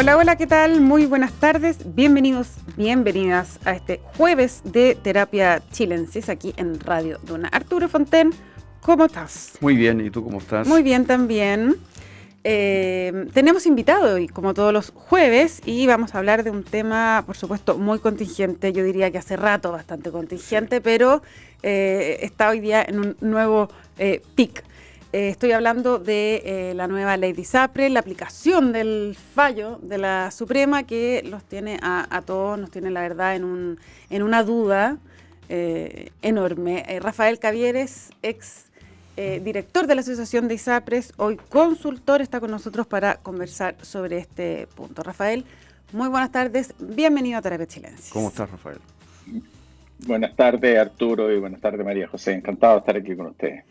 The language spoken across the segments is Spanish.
Hola, hola, ¿qué tal? Muy buenas tardes. Bienvenidos, bienvenidas a este jueves de Terapia Chilensis aquí en Radio Duna. Arturo Fonten, ¿cómo estás? Muy bien, ¿y tú cómo estás? Muy bien también. Eh, tenemos invitado hoy, como todos los jueves, y vamos a hablar de un tema, por supuesto, muy contingente. Yo diría que hace rato bastante contingente, pero eh, está hoy día en un nuevo eh, pic. Eh, estoy hablando de eh, la nueva ley de ISAPRE, la aplicación del fallo de la Suprema que los tiene a, todos, nos tiene la verdad en, un, en una duda enorme. Rafael Cavieres, ex director de la Asociación de ISAPRES, hoy consultor, está con nosotros para conversar sobre este punto. Rafael, muy buenas tardes, bienvenido a Terapia Chilense. ¿Cómo estás, Rafael? Buenas tardes, Arturo, y buenas tardes, María José. Encantado de estar aquí con ustedes.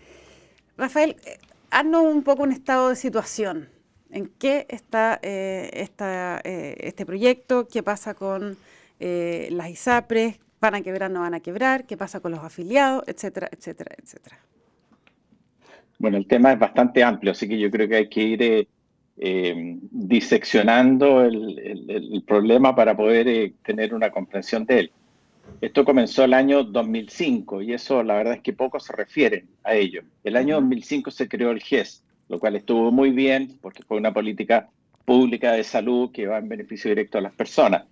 Rafael, eh, haznos un poco un estado de situación. ¿En qué está eh, eh, este proyecto? ¿Qué pasa con las ISAPRES? ¿Van a quebrar, no van a quebrar? ¿Qué pasa con los afiliados? Etcétera, etcétera, etcétera. Bueno, el tema es bastante amplio, así que yo creo que hay que ir diseccionando el, problema para poder tener una comprensión de él. Esto comenzó el año 2005 y eso la verdad es que pocos se refieren a ello. El año 2005 se creó el GES, lo cual estuvo muy bien porque fue una política pública de salud que va en beneficio directo a las personas.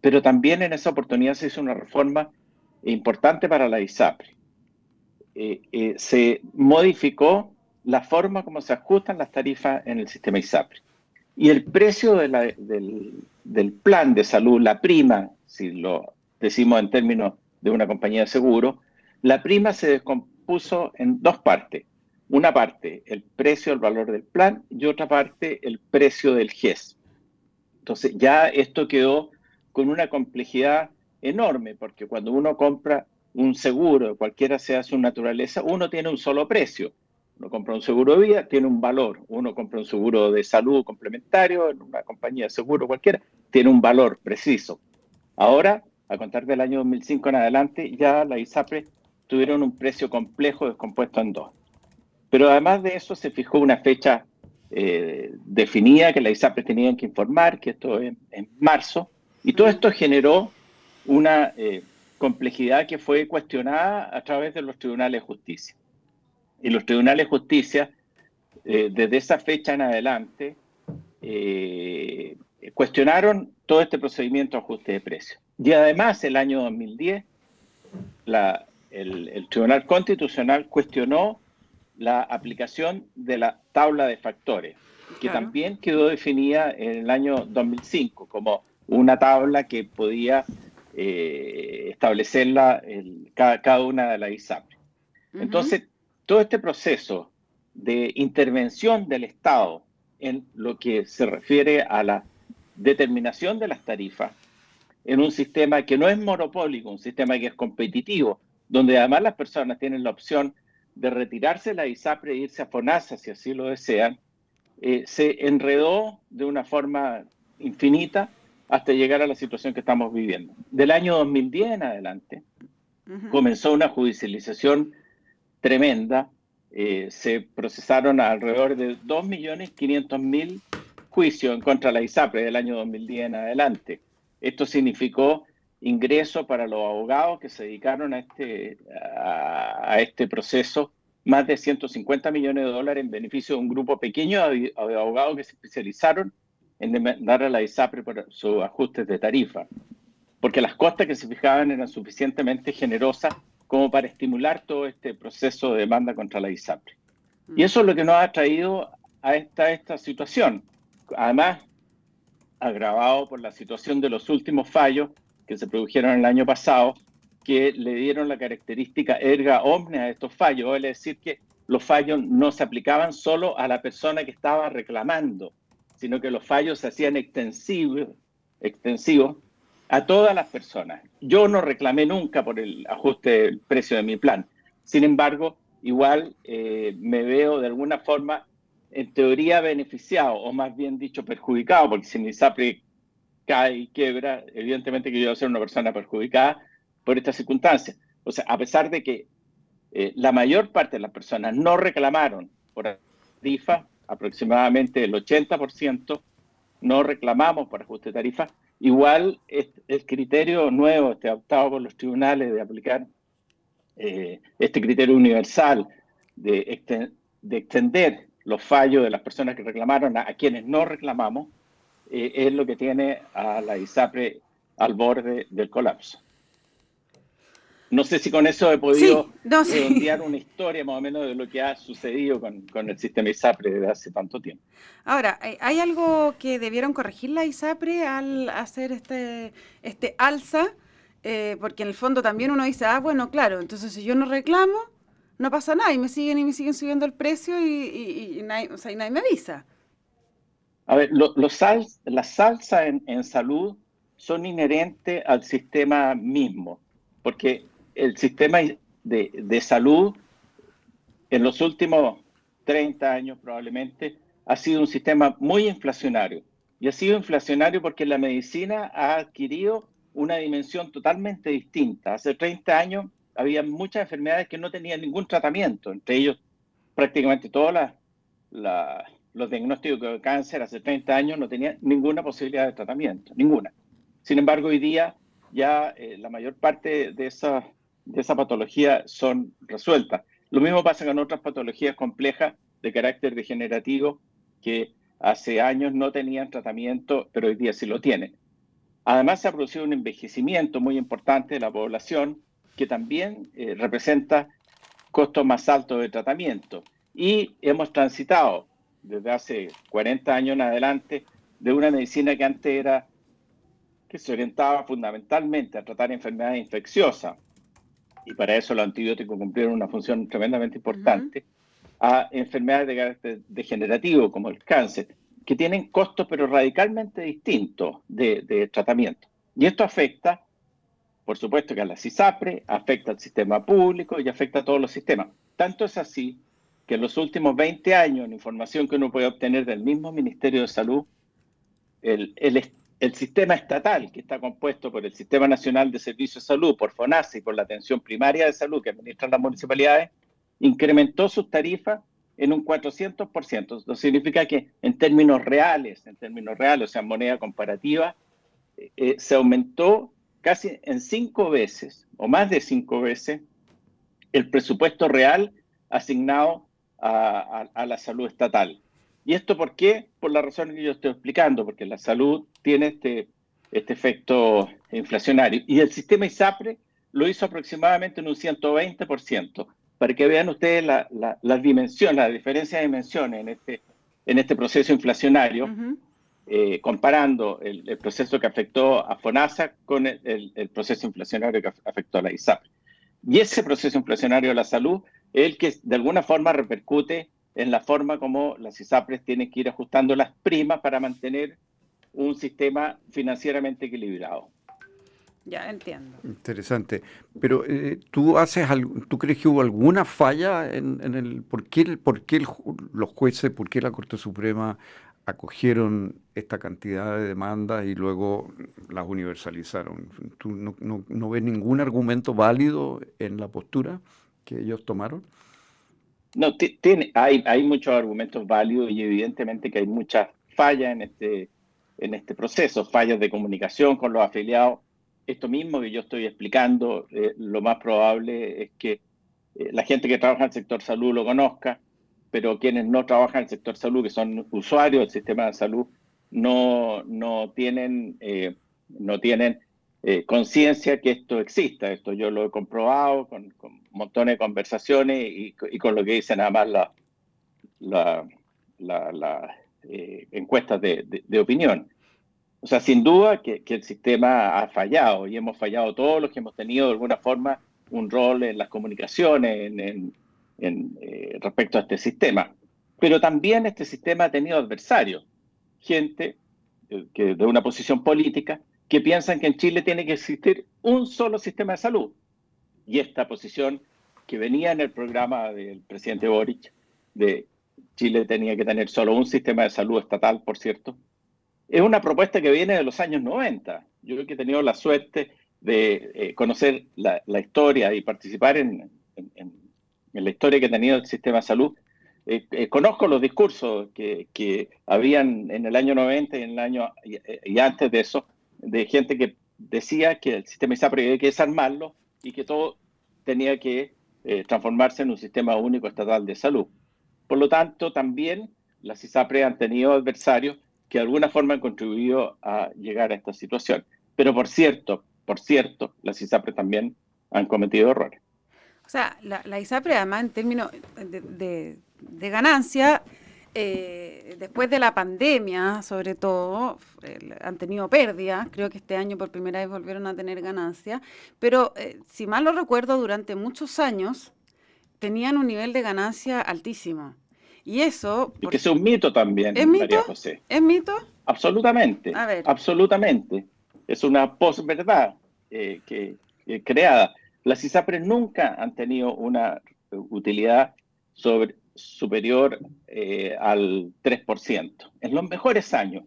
Pero también en esa oportunidad se hizo una reforma importante para la ISAPRE. Eh, eh, se modificó la forma como se ajustan las tarifas en el sistema ISAPRE. Y el precio del, del plan de salud, la prima, si lo decimos en términos de una compañía de seguro, la prima se descompuso en dos partes. Una parte, el precio, el valor del plan, y otra parte, el precio del GES. Entonces, ya esto quedó con una complejidad enorme, porque cuando uno compra un seguro, cualquiera sea su naturaleza, uno tiene un solo precio. Uno compra un seguro de vida, tiene un valor. Uno compra un seguro de salud complementario en una compañía de seguro cualquiera, tiene un valor preciso. Ahora a contar del año 2005 en adelante, ya la ISAPRE tuvieron un precio complejo descompuesto en dos. Pero además de eso se fijó una fecha eh, definida que la ISAPRE tenían que informar, que esto es en marzo, y todo esto generó una eh, complejidad que fue cuestionada a través de los tribunales de justicia. Y los tribunales de justicia, eh, desde esa fecha en adelante, cuestionaron todo este procedimiento de ajuste de precios. Y además, el año 2010, el, Tribunal Constitucional cuestionó la aplicación de la tabla de factores, que también quedó definida en el año 2005 como una tabla que podía eh, establecerla cada, una de las ISAP. Entonces, todo este proceso de intervención del Estado en lo que se refiere a la determinación de las tarifas en un sistema que no es monopólico, un sistema que es competitivo, donde además las personas tienen la opción de retirarse de la ISAPRE e irse a FONASA si así lo desean, eh, se enredó de una forma infinita hasta llegar a la situación que estamos viviendo. Del año 2010 en adelante comenzó una judicialización tremenda. Eh, se procesaron alrededor de 2.500.000 juicios en contra de la ISAPRE del año 2010 en adelante. Esto significó ingreso para los abogados que se dedicaron a este, a, este proceso, más de 150 millones de dólares en beneficio de un grupo pequeño de, abogados que se especializaron en demandar a la ISAPRE por sus ajustes de tarifa, porque las costas que se fijaban eran suficientemente generosas como para estimular todo este proceso de demanda contra la ISAPRE. Y eso es lo que nos ha traído a esta, esta situación. Además, agravado por la situación de los últimos fallos que se produjeron el año pasado, que le dieron la característica erga omnes a estos fallos, es decir, que los fallos no se aplicaban solo a la persona que estaba reclamando, sino que los fallos se hacían extensivos, extensivos a todas las personas. Yo no reclamé nunca por el ajuste del precio de mi plan. Sin embargo, igual eh, me veo de alguna forma en teoría beneficiado, o más bien dicho perjudicado, porque si mi SAPRE cae y quiebra, evidentemente que yo voy a ser una persona perjudicada por estas circunstancias. O sea, a pesar de que eh, la mayor parte de las personas no reclamaron por tarifa, aproximadamente el 80%, no reclamamos por ajuste de tarifa, igual el criterio nuevo, este adoptado por los tribunales de aplicar eh, este criterio universal de, extender los fallos de las personas que reclamaron a, quienes no reclamamos, eh, es lo que tiene a la ISAPRE al borde del colapso. No sé si con eso he podido sí, una historia más o menos de lo que ha sucedido con, el sistema ISAPRE desde hace tanto tiempo. Ahora, ¿hay algo que debieron corregir la ISAPRE al hacer este, este alza? Eh, porque en el fondo también uno dice, ah, bueno, claro, entonces si yo no reclamo, no pasa nada y me siguen y me siguen subiendo el precio y, nadie, me avisa. A ver, los sal, las salsas en salud son inherentes al sistema mismo, porque el sistema de, salud en los últimos 30 años probablemente ha sido un sistema muy inflacionario. Y ha sido inflacionario porque la medicina ha adquirido una dimensión totalmente distinta. Hace 30 años había muchas enfermedades que no tenían ningún tratamiento, entre ellos prácticamente todos los diagnósticos de cáncer hace 30 años no tenían ninguna posibilidad de tratamiento, ninguna. Sin embargo, hoy día ya eh, la mayor parte de esas de esa patología son resueltas. Lo mismo pasa con otras patologías complejas de carácter degenerativo que hace años no tenían tratamiento, pero hoy día sí lo tienen. Además, se ha producido un envejecimiento muy importante de la población que también eh, representa costos más altos de tratamiento. Y hemos transitado desde hace 40 años en adelante de una medicina que antes era, que se orientaba fundamentalmente a tratar enfermedades infecciosas, y para eso los antibióticos cumplieron una función tremendamente importante, a enfermedades de carácter degenerativo como el cáncer, que tienen costos pero radicalmente distintos de, tratamiento. Y esto afecta, por supuesto, que a la CISAPRE, afecta al sistema público y afecta a todos los sistemas. Tanto es así que en los últimos 20 años, en información que uno puede obtener del mismo Ministerio de Salud, el, el, el sistema estatal, que está compuesto por el Sistema Nacional de Servicios de Salud, por FONASA y por la atención primaria de salud que administran las municipalidades, incrementó sus tarifas en un 400%. Eso significa que en términos reales, en términos reales, o sea, en moneda comparativa, eh, eh, se aumentó casi en cinco veces o más de cinco veces el presupuesto real asignado a la salud estatal. ¿Y esto por qué? Por la razón que yo estoy explicando, porque la salud tiene este, este efecto inflacionario. Y el sistema ISAPRE lo hizo aproximadamente en un 120%, para que vean ustedes la, las dimensiones, la diferencia de dimensiones en este, en este proceso inflacionario, eh, comparando el, proceso que afectó a FONASA con el, el, proceso inflacionario que afectó a la ISAPRE. Y ese proceso inflacionario de la salud es el que de alguna forma repercute en la forma como las ISAPRES tienen que ir ajustando las primas para mantener un sistema financieramente equilibrado. Ya entiendo. Interesante. Pero eh, tú haces, ¿tú crees que hubo alguna falla en, el por qué, por qué los jueces, por qué la Corte Suprema acogieron esta cantidad de demandas y luego las universalizaron? ¿Tú no, no ves ningún argumento válido en la postura que ellos tomaron? No, tiene, hay, hay muchos argumentos válidos y evidentemente que hay muchas fallas en este, en este proceso, fallas de comunicación con los afiliados. Esto mismo que yo estoy explicando, eh, lo más probable es que eh, la gente que trabaja en el sector salud lo conozca, pero quienes no trabajan en el sector salud, que son usuarios del sistema de salud, no, no tienen, eh, no tienen eh, conciencia que esto exista. Esto yo lo he comprobado con, con montones de conversaciones y, con lo que dicen además las la, la, eh, encuestas de, de, opinión. O sea, sin duda que, que, el sistema ha fallado y hemos fallado todos los que hemos tenido de alguna forma un rol en las comunicaciones en, en, eh, respecto a este sistema. Pero también este sistema ha tenido adversarios, gente que de una posición política que piensan que en Chile tiene que existir un solo sistema de salud. Y esta posición que venía en el programa del presidente Boric, de Chile tenía que tener solo un sistema de salud estatal, por cierto, es una propuesta que viene de los años 90. Yo creo que he tenido la suerte de eh, conocer la, historia y participar en, en, la historia que ha tenido el sistema de salud. eh, conozco los discursos que, habían en el año 90 y en el año y, antes de eso, de gente que decía que el sistema ISAPRE había que desarmarlo y que todo tenía que transformarse en un sistema único estatal de salud. Por lo tanto, también las ISAPRE han tenido adversarios que de alguna forma han contribuido a llegar a esta situación. Pero por cierto, por cierto, las ISAPRE también han cometido errores. O sea, la, ISAPRE además en términos de, ganancia, eh, después de la pandemia, sobre todo, han tenido pérdidas. Creo que este año por primera vez volvieron a tener ganancias. Pero eh, si mal lo recuerdo, durante muchos años tenían un nivel de ganancia altísimo. Y eso... Y que es un mito también, ¿Es María José. ¿Es mito? Absolutamente. Absolutamente. Es una posverdad eh, que, creada. Las ISAPRES nunca han tenido una utilidad superior eh, al 3%. En los mejores años,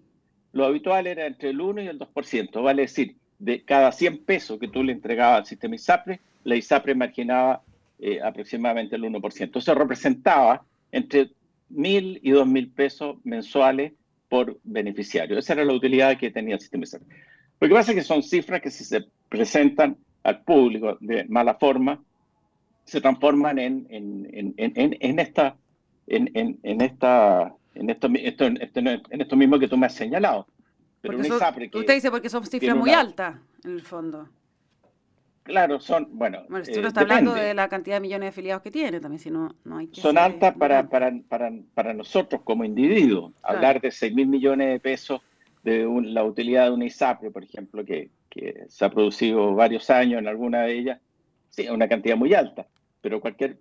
lo habitual era entre el 1 y el 2%. Vale decir, de cada 100 pesos que tú le entregabas al sistema ISAPRE, la ISAPRE marginaba eh, aproximadamente el 1%. Eso representaba entre mil y dos mil pesos mensuales por beneficiario. Esa era la utilidad que tenía el sistema de Lo que pasa es que son cifras que si se presentan al público de mala forma, se transforman en, en, en, en esta, en, esta, en esto, esto, en esto mismo que tú me has señalado. Pero usted dice porque son cifras muy altas, en el fondo. Claro, son, bueno. Bueno, si uno está hablando de la cantidad de millones de afiliados que tiene, también si no, no hay que Son altas para, para, para, para, nosotros como individuos. Hablar de 6 mil millones de pesos de la utilidad de una ISAPRE, por ejemplo, que, que, se ha producido varios años en alguna de ellas, sí, es una cantidad muy alta. Pero cualquier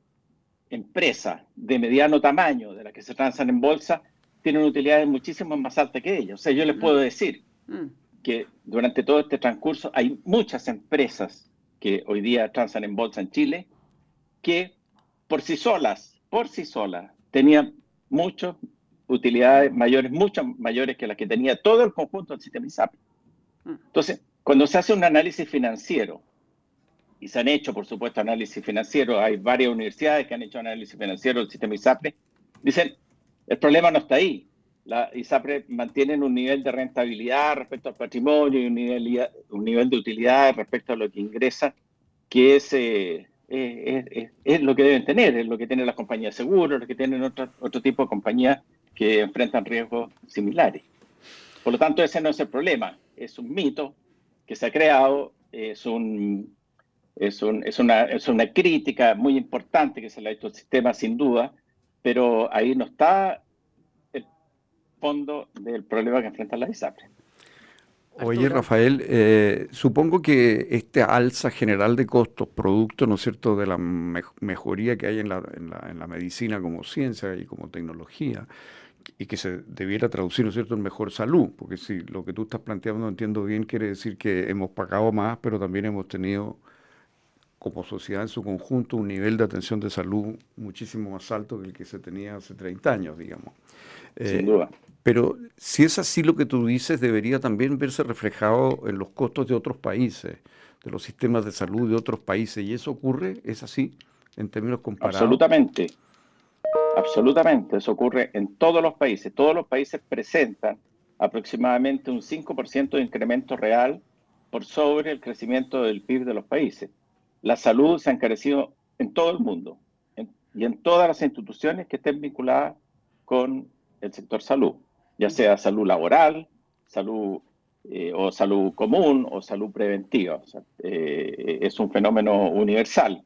empresa de mediano tamaño de las que se transan en bolsa tiene una utilidad muchísimo más alta que ella. O sea, yo les mm. puedo decir mm. que durante todo este transcurso hay muchas empresas que hoy día transan en bolsa en Chile, que por sí solas, por sí solas, tenían muchas utilidades mayores, muchas mayores que las que tenía todo el conjunto del sistema ISAP. Mm. Entonces, cuando se hace un análisis financiero, y se han hecho, por supuesto, análisis financiero, hay varias universidades que han hecho análisis financiero del sistema ISAPRE, dicen, el problema no está ahí. La ISAPRE mantiene un nivel de rentabilidad respecto al patrimonio y un nivel, un nivel de utilidad respecto a lo que ingresa, que es, eh, es, lo que deben tener, es lo que tienen las compañías de seguros, lo que tienen otro, otro tipo de compañías que enfrentan riesgos similares. Por lo tanto, ese no es el problema, es un mito que se ha creado, es, un, es, un, es, una, es una crítica muy importante que se le ha hecho al sistema, sin duda, pero ahí no está fondo del problema que enfrentan las ISAPRE. Oye, Rafael, eh, supongo que este alza general de costos, producto, ¿no es cierto?, de la mejoría que hay en la, en, la, medicina como ciencia y como tecnología, y que se debiera traducir, ¿no es cierto?, en mejor salud, porque si lo que tú estás planteando, no entiendo bien, quiere decir que hemos pagado más, pero también hemos tenido como sociedad en su conjunto un nivel de atención de salud muchísimo más alto que el que se tenía hace 30 años, digamos. Sin duda. Eh, pero si es así lo que tú dices, debería también verse reflejado en los costos de otros países, de los sistemas de salud de otros países. ¿Y eso ocurre? ¿Es así en términos comparados? Absolutamente. Absolutamente. Eso ocurre en todos los países. Todos los países presentan aproximadamente un 5% de incremento real por sobre el crecimiento del PIB de los países. La salud se ha encarecido en todo el mundo y en todas las instituciones que estén vinculadas con el sector salud ya sea salud laboral, salud eh, o salud común o salud preventiva. Eh, es un fenómeno universal.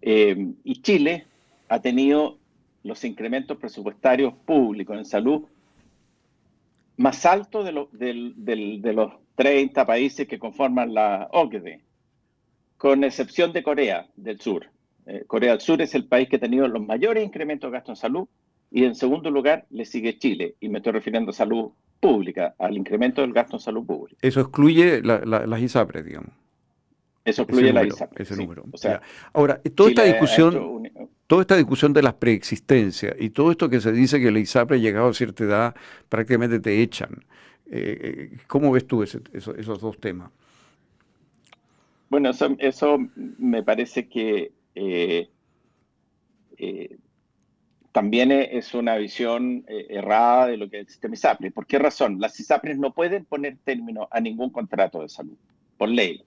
Eh, y Chile ha tenido los incrementos presupuestarios públicos en salud más altos de, de los 30 países que conforman la OCDE, con excepción de Corea del Sur. Corea del Sur es el país que ha tenido los mayores incrementos de gasto en salud y en segundo lugar le sigue Chile, y me estoy refiriendo a salud pública, al incremento del gasto en salud pública. Eso excluye las ISAPRES, digamos. Eso excluye las ISAPRES. Ese número. Ahora, toda esta discusión, toda esta discusión de las preexistencias y todo esto que se dice que la ISAPRE llegado a cierta edad prácticamente te echan. Eh, eh, ¿Cómo ves tú esos dos temas? Bueno, eso, me parece que eh, también es una visión errada de lo que es el sistema ISAPRE. ¿Por qué razón? Las ISAPRES no pueden poner término a ningún contrato de salud, por ley.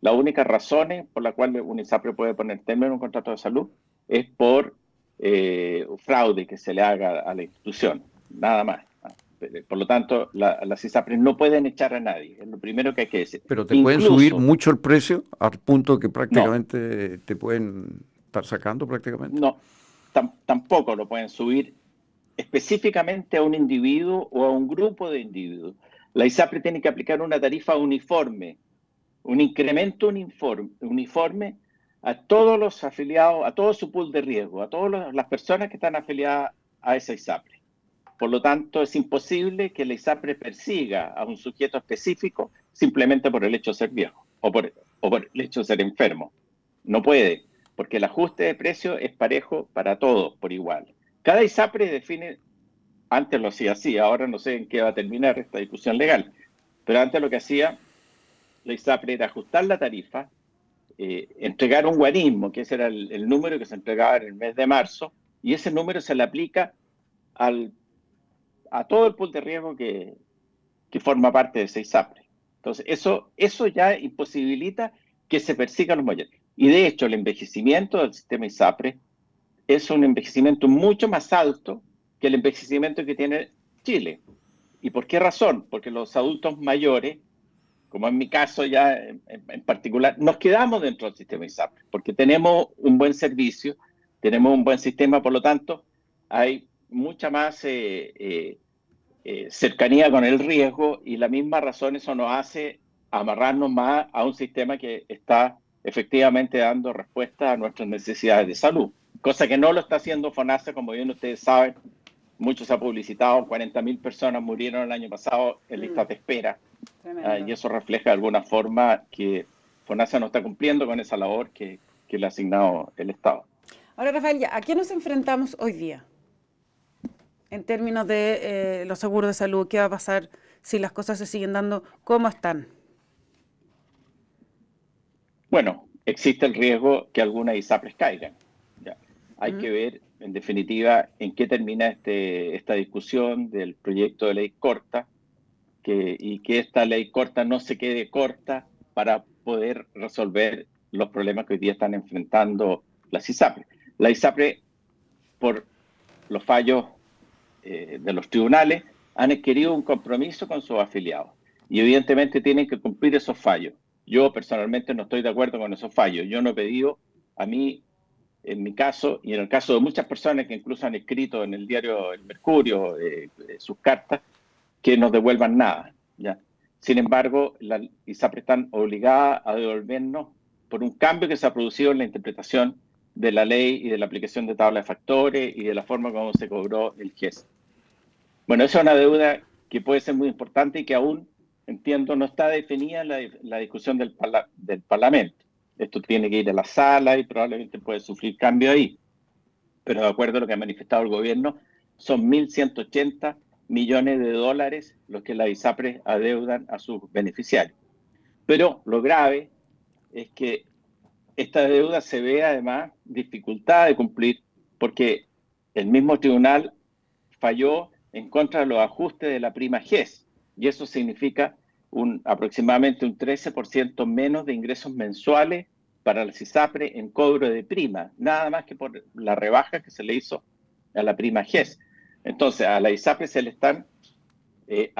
La única razón por la cual un ISAPRE puede poner término a un contrato de salud es por eh, fraude que se le haga a la institución, nada más. Por lo tanto, las ISAPRES no pueden echar a nadie, es lo primero que hay que decir. Pero te pueden subir mucho el precio al punto que prácticamente te pueden estar sacando prácticamente. No, tampoco lo pueden subir específicamente a un individuo o a un grupo de individuos. La ISAPRE tiene que aplicar una tarifa uniforme, un incremento uniforme, uniforme a todos los afiliados, a todo su pool de riesgo, a todas las personas que están afiliadas a esa ISAPRE. Por lo tanto, es imposible que la ISAPRE persiga a un sujeto específico simplemente por el hecho de ser viejo o por, el hecho de ser enfermo. No puede porque el ajuste de precio es parejo para todos por igual. Cada ISAPRE define, antes lo hacía así, ahora no sé en qué va a terminar esta discusión legal, pero antes lo que hacía la ISAPRE era ajustar la tarifa, eh, entregar un guarismo, que ese era el, número que se entregaba en el mes de marzo, y ese número se le aplica al, a todo el pool de riesgo que, que forma parte de ese ISAPRE. Entonces, eso, eso ya imposibilita que se persigan los mayores. Y de hecho, el envejecimiento del sistema ISAPRE es un envejecimiento mucho más alto que el envejecimiento que tiene Chile. ¿Y por qué razón? Porque los adultos mayores, como en mi caso ya en, particular, nos quedamos dentro del sistema ISAPRE, porque tenemos un buen servicio, tenemos un buen sistema, por lo tanto, hay mucha más eh, eh, eh, cercanía con el riesgo y la misma razón eso nos hace amarrarnos más a un sistema que está efectivamente dando respuesta a nuestras necesidades de salud, cosa que no lo está haciendo FONASA, como bien ustedes saben, mucho se ha publicitado, 40.000 personas murieron el año pasado en lista de espera, ah, y eso refleja de alguna forma que FONASA no está cumpliendo con esa labor que, le ha asignado el Estado. Ahora, Rafael, ¿a qué nos enfrentamos hoy día? En términos de eh, los seguros de salud, ¿qué va a pasar si las cosas se siguen dando como están? Bueno, existe el riesgo que algunas ISAPRES caigan. Hay que ver, en definitiva, en qué termina este, esta discusión del proyecto de ley corta que, y que esta ley corta no se quede corta para poder resolver los problemas que hoy día están enfrentando las ISAPRES. La ISAPRE, por los fallos eh, de los tribunales, han adquirido un compromiso con sus afiliados y evidentemente tienen que cumplir esos fallos. Yo personalmente no estoy de acuerdo con esos fallos. Yo no he pedido, a mí, en mi caso, y en el caso de muchas personas que incluso han escrito en el diario El Mercurio eh, eh, sus cartas, que nos devuelvan nada. Sin embargo, la ISAPRE están obligadas a devolvernos por un cambio que se ha producido en la interpretación de la ley y de la aplicación de tabla de factores y de la forma como se cobró el GES. Bueno, esa es una deuda que puede ser muy importante y que aún entiendo, no está definida la, la discusión del, del Parlamento. Esto tiene que ir a la sala y probablemente puede sufrir cambio ahí. Pero de acuerdo a lo que ha manifestado el gobierno, son 1.180 millones de dólares los que la ISAPRE adeudan a sus beneficiarios. Pero lo grave es que esta deuda se ve además dificultada de cumplir porque el mismo tribunal falló en contra de los ajustes de la prima GES y eso significa un, aproximadamente un 13% menos de ingresos mensuales para la CISAPRE en cobro de prima, nada más que por la rebaja que se le hizo a la prima GES. Entonces, a la ISAPRE se le están, eh,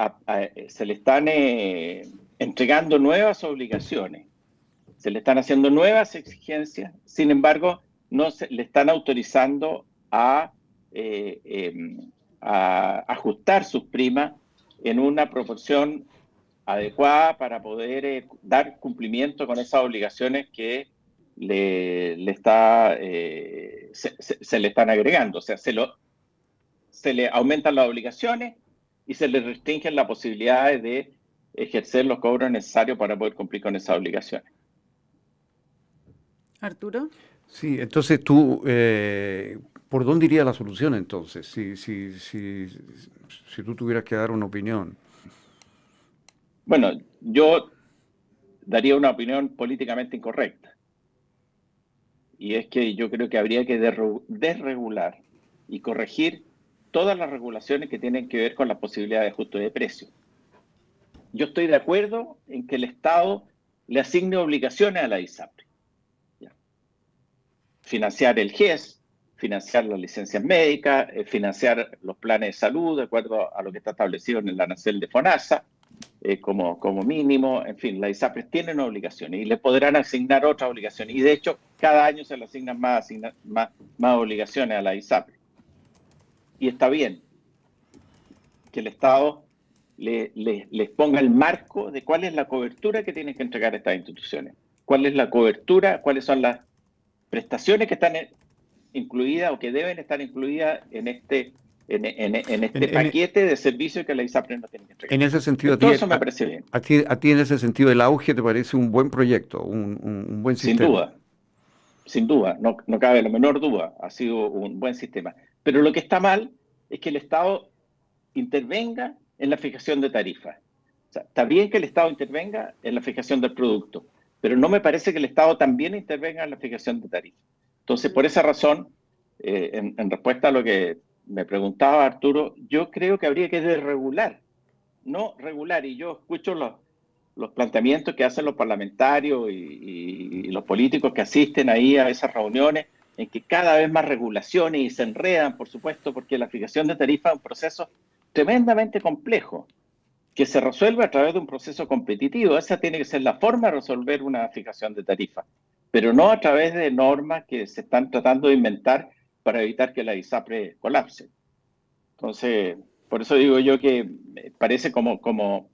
se le están eh, entregando nuevas obligaciones, se le están haciendo nuevas exigencias, sin embargo, no se le están autorizando a, eh, em, a ajustar sus primas en una proporción adecuada para poder eh, dar cumplimiento con esas obligaciones que le, está, eh, se, le están agregando. O sea, se, lo, se le aumentan las obligaciones y se le restringen las posibilidades de ejercer los cobros necesarios para poder cumplir con esas obligaciones. Arturo. Sí, entonces tú, eh, ¿por dónde iría la solución entonces? Si, si, si, si tú tuvieras que dar una opinión. Bueno, yo daría una opinión políticamente incorrecta. Y es que yo creo que habría que desregular y corregir todas las regulaciones que tienen que ver con la posibilidad de ajuste de precios. Yo estoy de acuerdo en que el Estado le asigne obligaciones a la ISAPRE. Financiar el GES, financiar las licencias médicas, eh, financiar los planes de salud de acuerdo a lo que está establecido en el arancel de FONASA, eh, como, como mínimo. En fin, las ISAPRES tienen obligaciones y le podrán asignar otras obligaciones. Y de hecho, cada año se le asignan más, más, más obligaciones a la ISAPRE. Y está bien que el Estado le, les ponga el marco de cuál es la cobertura que tienen que entregar estas instituciones. Cuál es la cobertura, cuáles son las prestaciones que están incluidas o que deben estar incluidas en este en, este paquete de servicios que la ISAPRE no tiene que entregar. En ese sentido, Todo eso me parece bien. A ti, en ese sentido, el auge te parece un buen proyecto, un, buen sistema. Sin duda, sin duda, no, no cabe la menor duda, ha sido un buen sistema. Pero lo que está mal es que el Estado intervenga en la fijación de tarifas. O sea, está bien que el Estado intervenga en la fijación del producto, pero no me parece que el Estado también intervenga en la fijación de tarifas. Entonces, por esa razón, eh, en, respuesta a lo que me preguntaba Arturo, yo creo que habría que desregular, no regular. Y yo escucho los, planteamientos que hacen los parlamentarios y, los políticos que asisten ahí a esas reuniones, en que cada vez más regulaciones y se enredan, por supuesto, porque la fijación de tarifas es un proceso tremendamente complejo que se resuelve a través de un proceso competitivo. Esa tiene que ser la forma de resolver una fijación de tarifa pero no a través de normas que se están tratando de inventar para evitar que la ISAPRE colapse. Entonces, por eso digo yo que parece como, como,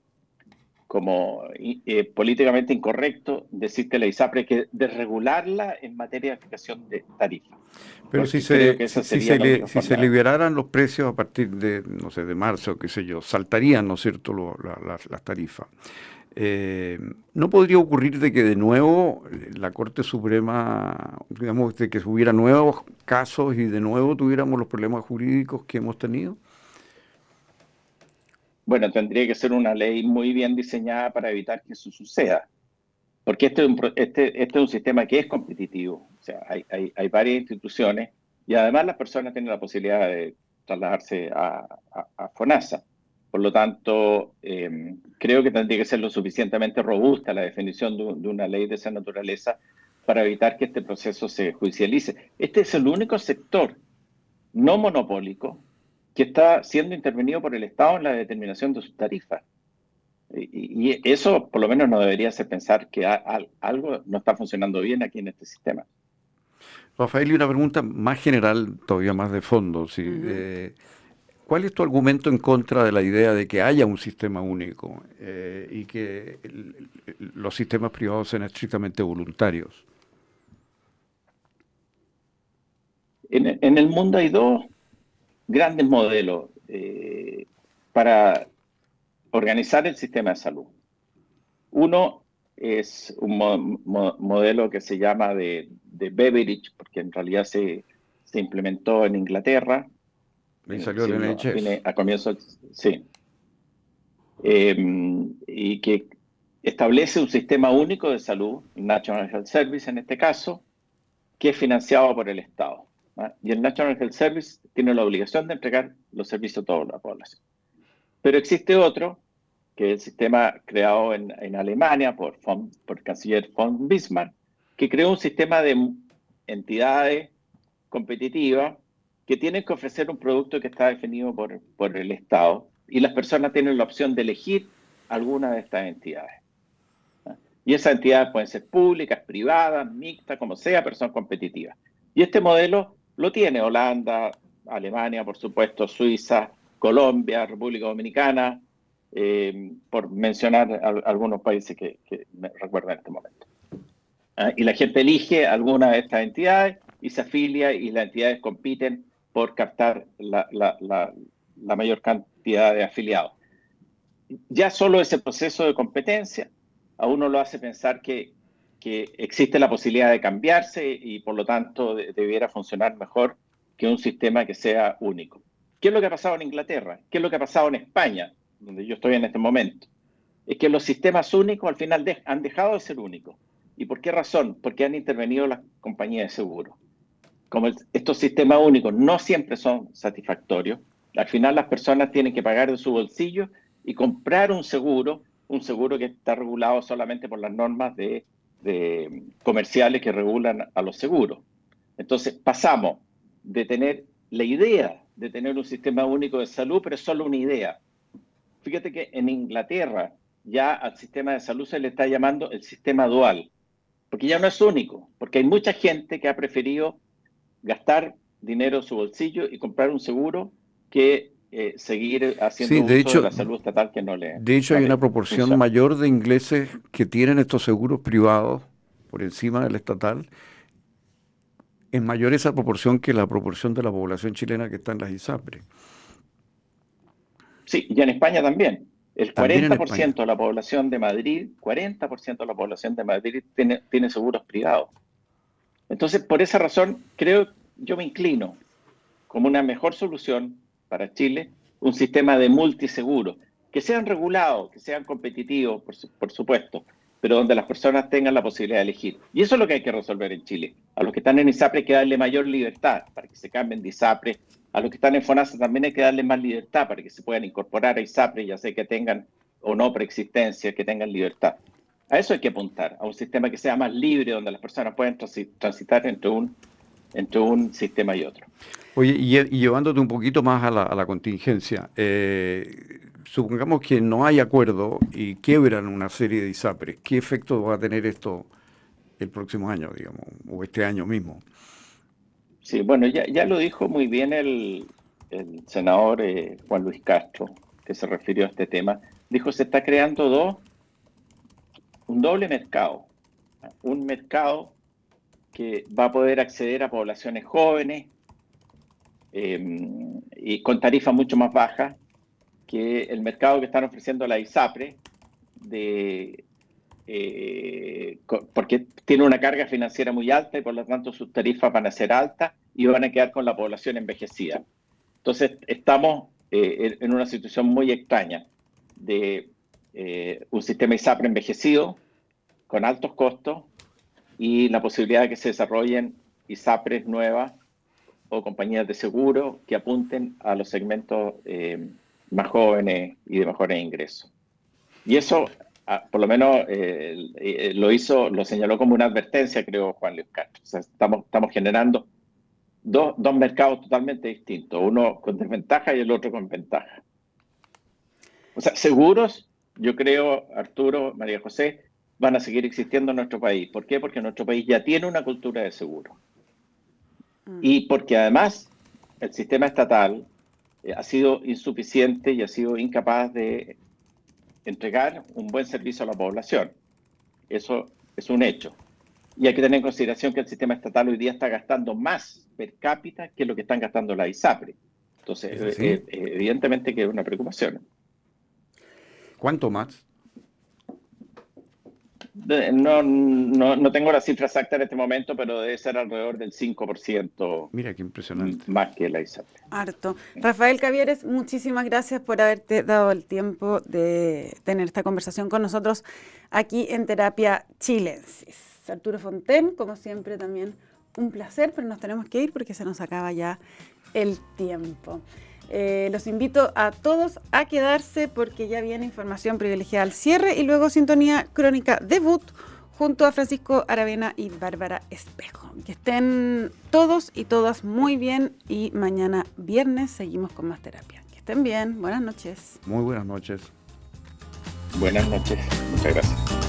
como eh, políticamente incorrecto decir que la ISAPRE hay que desregularla en materia de fijación de tarifa. Pero si se, si, se, liberaran los precios a partir de, no sé, de marzo, qué sé yo, saltarían, ¿no es cierto?, las tarifas. Eh, ¿No podría ocurrir de que de nuevo la Corte Suprema, digamos, de que hubiera nuevos casos y de nuevo tuviéramos los problemas jurídicos que hemos tenido? Bueno, tendría que ser una ley muy bien diseñada para evitar que eso suceda. Porque este es un, este, este es un sistema que es competitivo. O sea, hay, varias instituciones y además las personas tienen la posibilidad de trasladarse a FONASA. Por lo tanto, em, creo que tendría que ser lo suficientemente robusta la definición de, una ley de esa naturaleza para evitar que este proceso se judicialice. Este es el único sector no monopólico que está siendo intervenido por el Estado en la determinación de sus tarifas. Y, eso por lo menos no debería hacer pensar que algo no está funcionando bien aquí en este sistema. Rafael, y una pregunta más general, todavía más de fondo. Si, ¿Cuál es tu argumento en contra de la idea de que haya un sistema único eh, y que los sistemas privados sean estrictamente voluntarios? En, el mundo hay dos grandes modelos eh, para organizar el sistema de salud. Uno es un modelo que se llama de, de Beveridge, porque en realidad se, se implementó en Inglaterra, y salió el NHS. a comienzo, sí. Em, y que establece un sistema único de salud, National Health Service en este caso, que es financiado por el Estado. Y el National Health Service tiene la obligación de entregar los servicios a toda la población. Pero existe otro, que es el sistema creado en, en Alemania por, por el canciller von Bismarck, que creó un sistema de entidades competitivas que tienen que ofrecer un producto que está definido por, por el Estado y las personas tienen la opción de elegir alguna de estas entidades. Y esas entidades pueden ser públicas, privadas, mixtas, como sea, pero son competitivas. Y este modelo lo tiene Holanda, Alemania, por supuesto, Suiza, Colombia, República Dominicana, eh, por mencionar algunos países que, me recuerdan en este momento. ¿Ah? Y la gente elige alguna de estas entidades y se afilia y las entidades compiten por captar la, mayor cantidad de afiliados. Ya solo ese proceso de competencia a uno lo hace pensar que, existe la posibilidad de cambiarse y por lo tanto debiera funcionar mejor que un sistema que sea único. ¿Qué es lo que ha pasado en Inglaterra? ¿Qué es lo que ha pasado en España, donde yo estoy en este momento? Es que los sistemas únicos al final han dejado de ser únicos. ¿Y por qué razón? Porque han intervenido las compañías de seguro. Como estos sistemas únicos no siempre son satisfactorios, al final las personas tienen que pagar de su bolsillo y comprar un seguro, un seguro que está regulado solamente por las normas de, comerciales que regulan a los seguros. Entonces pasamos de tener la idea de tener un sistema único de salud, pero es solo una idea. Fíjate que en Inglaterra ya al sistema de salud se le está llamando el sistema dual, porque ya no es único, porque hay mucha gente que ha preferido gastar dinero en su bolsillo y comprar un seguro que eh, seguir haciendo uso de, hecho, la salud estatal que no le... De hecho, hay una proporción mayor de ingleses que tienen estos seguros privados por encima del estatal. Es mayor esa proporción que la proporción de la población chilena que está en las ISAPRE. Sí, y en España también. El 40% de la población de Madrid, 40% de la población de Madrid tiene, tiene seguros privados. Entonces, por esa razón, creo, yo me inclino como una mejor solución para Chile un sistema de multiseguro, que sean regulados, que sean competitivos, por, supuesto, pero donde las personas tengan la posibilidad de elegir. Y eso es lo que hay que resolver en Chile. A los que están en ISAPRE hay que darle mayor libertad para que se cambien de ISAPRE. A los que están en FONASA también hay que darle más libertad para que se puedan incorporar a ISAPRE, ya sea que tengan o no preexistencia, que tengan libertad. A eso hay que apuntar, a un sistema que sea más libre, donde las personas puedan transitar entre un, entre un sistema y otro. Oye, y, llevándote un poquito más a la, contingencia, eh, supongamos que no hay acuerdo y quiebran una serie de ISAPRES, ¿qué efecto va a tener esto el próximo año, digamos, o este año mismo? Sí, bueno, ya, ya lo dijo muy bien el, senador eh, Juan Luis Castro, que se refirió a este tema. Dijo, se está creando dos, un doble mercado. Un mercado que va a poder acceder a poblaciones jóvenes em, y con tarifas mucho más bajas que el mercado que están ofreciendo la ISAPRE, de, eh, porque tiene una carga financiera muy alta y por lo tanto sus tarifas van a ser altas y van a quedar con la población envejecida. Entonces estamos eh, en una situación muy extraña de eh, un sistema ISAPRE envejecido, con altos costos, y la posibilidad de que se desarrollen ISAPRES nuevas o compañías de seguro que apunten a los segmentos eh, más jóvenes y de mejores ingresos. Y eso, por lo menos, eh, eh, lo hizo, lo señaló como una advertencia, creo, Juan Luis Castro. O sea, estamos, estamos generando dos, dos mercados totalmente distintos, uno con desventaja y el otro con ventaja. O sea, seguros, yo creo, Arturo, María José, van a seguir existiendo en nuestro país. ¿Por qué? Porque nuestro país ya tiene una cultura de seguro. Mm. Y porque además el sistema estatal eh, ha sido insuficiente y ha sido incapaz de entregar un buen servicio a la población. Eso es un hecho. Y hay que tener en consideración que el sistema estatal hoy día está gastando más per cápita que lo que están gastando la ISAPRE. Entonces, eh, eh, evidentemente que es una preocupación. ¿Cuánto más? No, no, no, tengo la cifra exacta en este momento, pero debe ser alrededor del 5%. Mira qué impresionante. Más que la ISAP. Harto. Rafael Cavieres, muchísimas gracias por haberte dado el tiempo de tener esta conversación con nosotros aquí en Terapia Chilensis. Arturo Fonten, como siempre, también un placer, pero nos tenemos que ir porque se nos acaba ya el tiempo. Eh, los invito a todos a quedarse porque ya viene información privilegiada al cierre y luego sintonía crónica debut junto a Francisco Aravena y Bárbara Espejo. Que estén todos y todas muy bien y mañana viernes seguimos con más terapia. Que estén bien, buenas noches. Muy buenas noches. Buenas noches, muchas gracias.